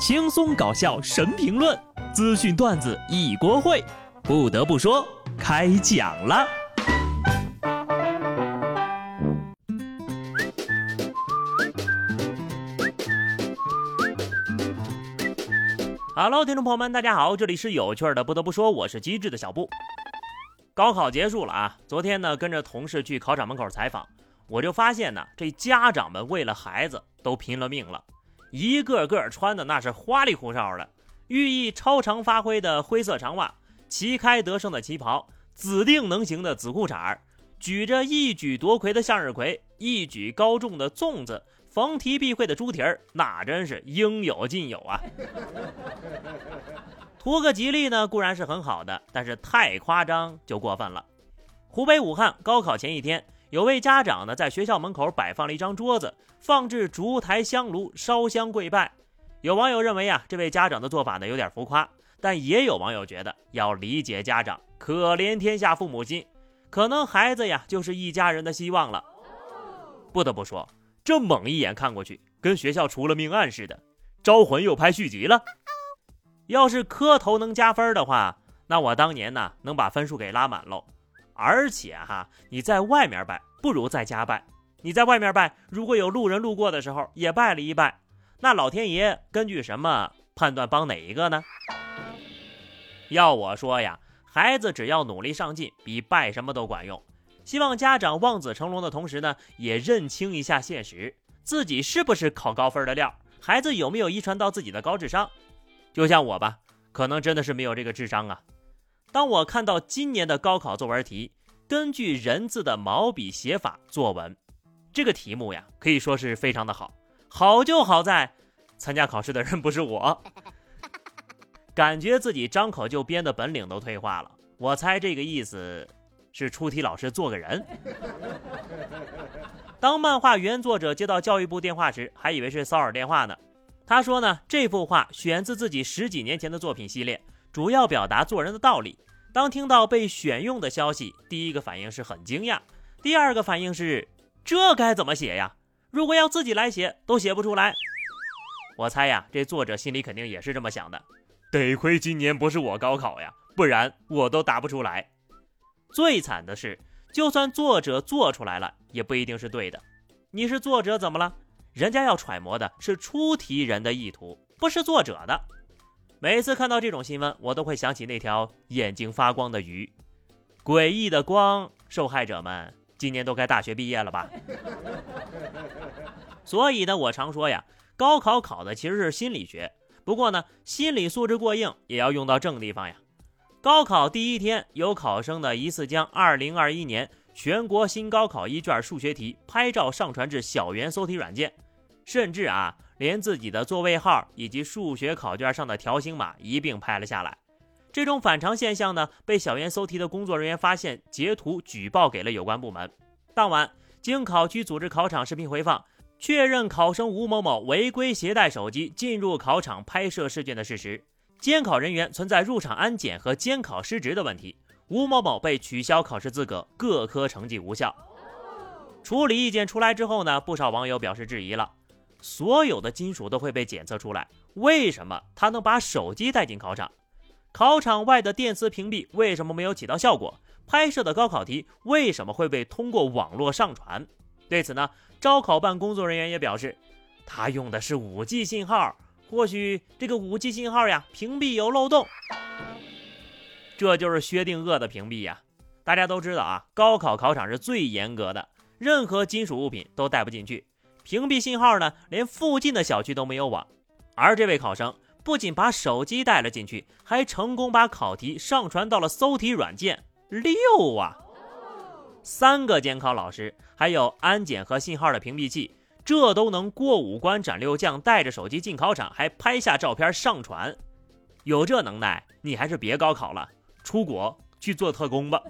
轻松搞笑神评论，资讯段子一锅烩。不得不说，开讲了。Hello，听众朋友们，大家好，这里是有趣的。不得不说，我是机智的小布。高考结束了啊，昨天呢，跟着同事去考场门口采访，我就发现呢，这家长们为了孩子都拼了命了，一个个穿的那是花里胡哨的，寓意超常发挥的灰色长袜，旗开得胜的旗袍，指定能行的紫裤衩举着一举夺魁的向日葵，一举高中的粽子。逢题必会的猪蹄儿，那真是应有尽有啊！图个吉利呢，固然是很好的，但是太夸张就过分了。湖北武汉高考前一天，有位家长呢在学校门口摆放了一张桌子，放置烛台香炉，烧香跪拜。有网友认为啊，这位家长的做法呢有点浮夸，但也有网友觉得要理解家长，可怜天下父母心，可能孩子呀就是一家人的希望了。不得不说。这猛一眼看过去，跟学校出了命案似的。招魂又拍续集了。要是磕头能加分的话，那我当年呢能把分数给拉满喽。而且哈，你在外面拜不如在家拜。你在外面拜，如果有路人路过的时候也拜了一拜，那老天爷根据什么判断帮哪一个呢？要我说呀，孩子只要努力上进，比拜什么都管用。希望家长望子成龙的同时呢，也认清一下现实，自己是不是考高分的料？孩子有没有遗传到自己的高智商？就像我吧，可能真的是没有这个智商啊。当我看到今年的高考作文题，根据人字的毛笔写法作文，这个题目呀，可以说是非常的好。好就好在，参加考试的人不是我，感觉自己张口就编的本领都退化了。我猜这个意思。是出题老师做个人。当漫画原作者接到教育部电话时，还以为是骚扰电话呢。他说呢，这幅画选自自己十几年前的作品系列，主要表达做人的道理。当听到被选用的消息，第一个反应是很惊讶，第二个反应是这该怎么写呀？如果要自己来写，都写不出来。我猜呀，这作者心里肯定也是这么想的。得亏今年不是我高考呀，不然我都答不出来。最惨的是，就算作者做出来了，也不一定是对的。你是作者怎么了？人家要揣摩的是出题人的意图，不是作者的。每次看到这种新闻，我都会想起那条眼睛发光的鱼。诡异的光，受害者们今年都该大学毕业了吧？所以呢，我常说呀，高考考的其实是心理学。不过呢，心理素质过硬也要用到正地方呀。高考第一天，有考生呢疑似将2021年全国新高考一卷数学题拍照上传至小猿搜题软件，甚至啊，连自己的座位号以及数学考卷上的条形码一并拍了下来。这种反常现象呢，被小猿搜题的工作人员发现，截图举报给了有关部门。当晚，经考区组织考场视频回放，确认考生吴某某违规携带手机进入考场拍摄试卷的事实。监考人员存在入场安检和监考失职的问题，吴某某被取消考试资格，各科成绩无效。处理意见出来之后呢，不少网友表示质疑了：所有的金属都会被检测出来，为什么他能把手机带进考场？考场外的电磁屏蔽为什么没有起到效果？拍摄的高考题为什么会被通过网络上传？对此呢，招考办工作人员也表示，他用的是 5G 信号。或许这个五 G 信号呀，屏蔽有漏洞，这就是薛定谔的屏蔽呀。大家都知道啊，高考考场是最严格的，任何金属物品都带不进去。屏蔽信号呢，连附近的小区都没有网。而这位考生不仅把手机带了进去，还成功把考题上传到了搜题软件，六啊！三个监考老师，还有安检和信号的屏蔽器。这都能过五关斩六将，带着手机进考场，还拍下照片上传，有这能耐，你还是别高考了，出国去做特工吧。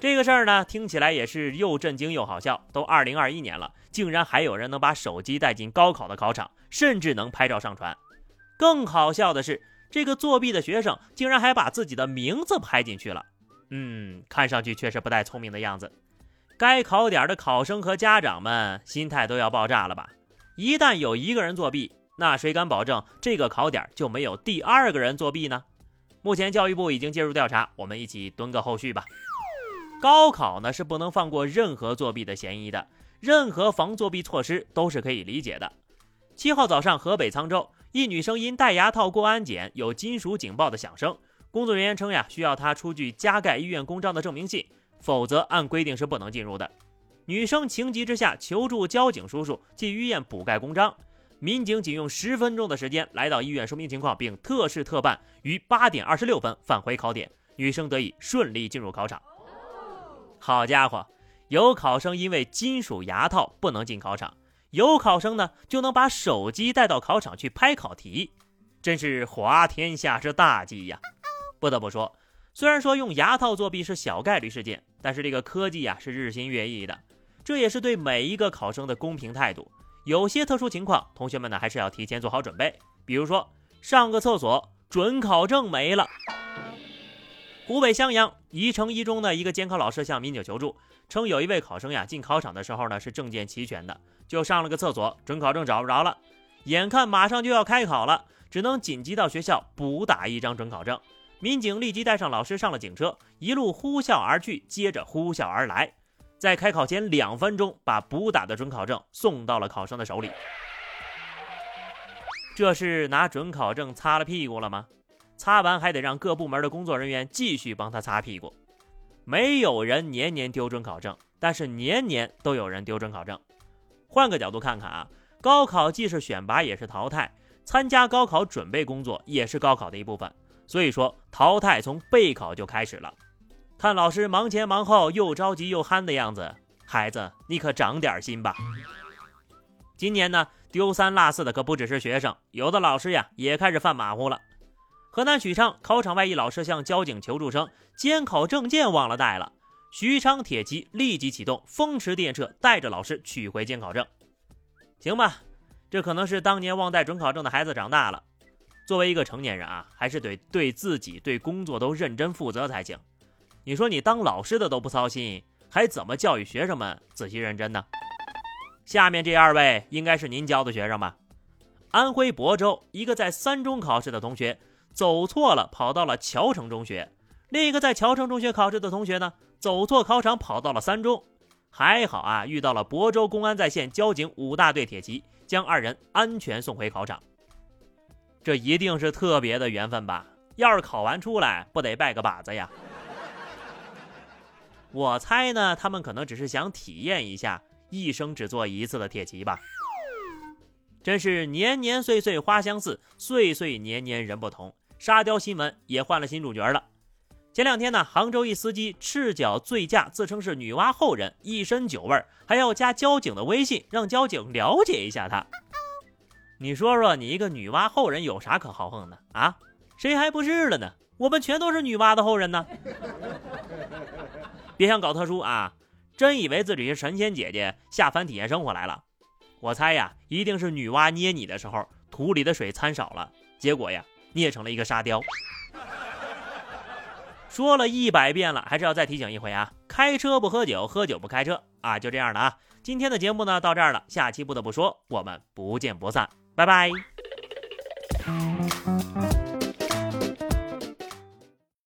这个事儿呢，听起来也是又震惊又好笑。都二零二一年了，竟然还有人能把手机带进高考的考场，甚至能拍照上传。更好笑的是，这个作弊的学生竟然还把自己的名字拍进去了。嗯，看上去确实不太聪明的样子。该考点的考生和家长们心态都要爆炸了吧？一旦有一个人作弊，那谁敢保证这个考点就没有第二个人作弊呢？目前教育部已经介入调查，我们一起蹲个后续吧。高考呢是不能放过任何作弊的嫌疑的，任何防作弊措施都是可以理解的。七号早上，河北沧州一女生因戴牙套过安检，有金属警报的响声，工作人员称呀，需要她出具加盖医院公章的证明信，否则按规定是不能进入的。女生情急之下求助交警叔叔去医院补盖公章。民警仅用十分钟的时间来到医院说明情况，并特事特办，于八点二十六分返回考点，女生得以顺利进入考场。好家伙，有考生因为金属牙套不能进考场，有考生呢就能把手机带到考场去拍考题，真是滑天下之大稽呀！不得不说，虽然说用牙套作弊是小概率事件，但是这个科技呀是日新月异的，这也是对每一个考生的公平态度。有些特殊情况，同学们呢还是要提前做好准备。比如说上个厕所，准考证没了。湖北襄阳宜城一中的一个监考老师向民警求助，称有一位考生呀进考场的时候呢是证件齐全的，就上了个厕所，准考证找不着了。眼看马上就要开考了，只能紧急到学校补打一张准考证。民警立即带上老师上了警车，一路呼啸而去，接着呼啸而来。在开考前两分钟，把补打的准考证送到了考生的手里。这是拿准考证擦了屁股了吗？擦完还得让各部门的工作人员继续帮他擦屁股。没有人年年丢准考证，但是年年都有人丢准考证。换个角度看看啊，高考既是选拔也是淘汰，参加高考准备工作也是高考的一部分。所以说，淘汰从备考就开始了。看老师忙前忙后，又着急又憨的样子，孩子，你可长点心吧。今年呢，丢三落四的可不只是学生，有的老师呀也开始犯马虎了。河南许昌考场外一老师向交警求助称，监考证件忘了带了。许昌铁骑立即启动，风驰电掣，带着老师取回监考证。行吧，这可能是当年忘带准考证的孩子长大了。作为一个成年人啊，还是得对自己、对工作都认真负责才行。你说你当老师的都不操心，还怎么教育学生们仔细认真呢？下面这二位应该是您教的学生吧？安徽亳州一个在三中考试的同学走错了，跑到了谯城中学；另一个在谯城中学考试的同学呢，走错考场，跑到了三中。还好啊，遇到了亳州公安在线交警五大队铁骑，将二人安全送回考场。这一定是特别的缘分吧？要是考完出来，不得拜个把子呀？我猜呢，他们可能只是想体验一下一生只做一次的铁骑吧。真是年年岁岁花相似，岁岁年年人不同。沙雕新闻也换了新主角了。前两天呢，杭州一司机赤脚醉驾，自称是女娲后人，一身酒味儿，还要加交警的微信，让交警了解一下他。你说说，你一个女娲后人有啥可豪横的啊？谁还不是了呢？我们全都是女娲的后人呢。别想搞特殊啊！真以为自己是神仙姐姐下凡体验生活来了？我猜呀，一定是女娲捏你的时候土里的水掺少了，结果呀捏成了一个沙雕。说了一百遍了，还是要再提醒一回啊！开车不喝酒，喝酒不开车啊！就这样了啊！今天的节目呢到这儿了，下期不得不说，我们不见不散，拜拜。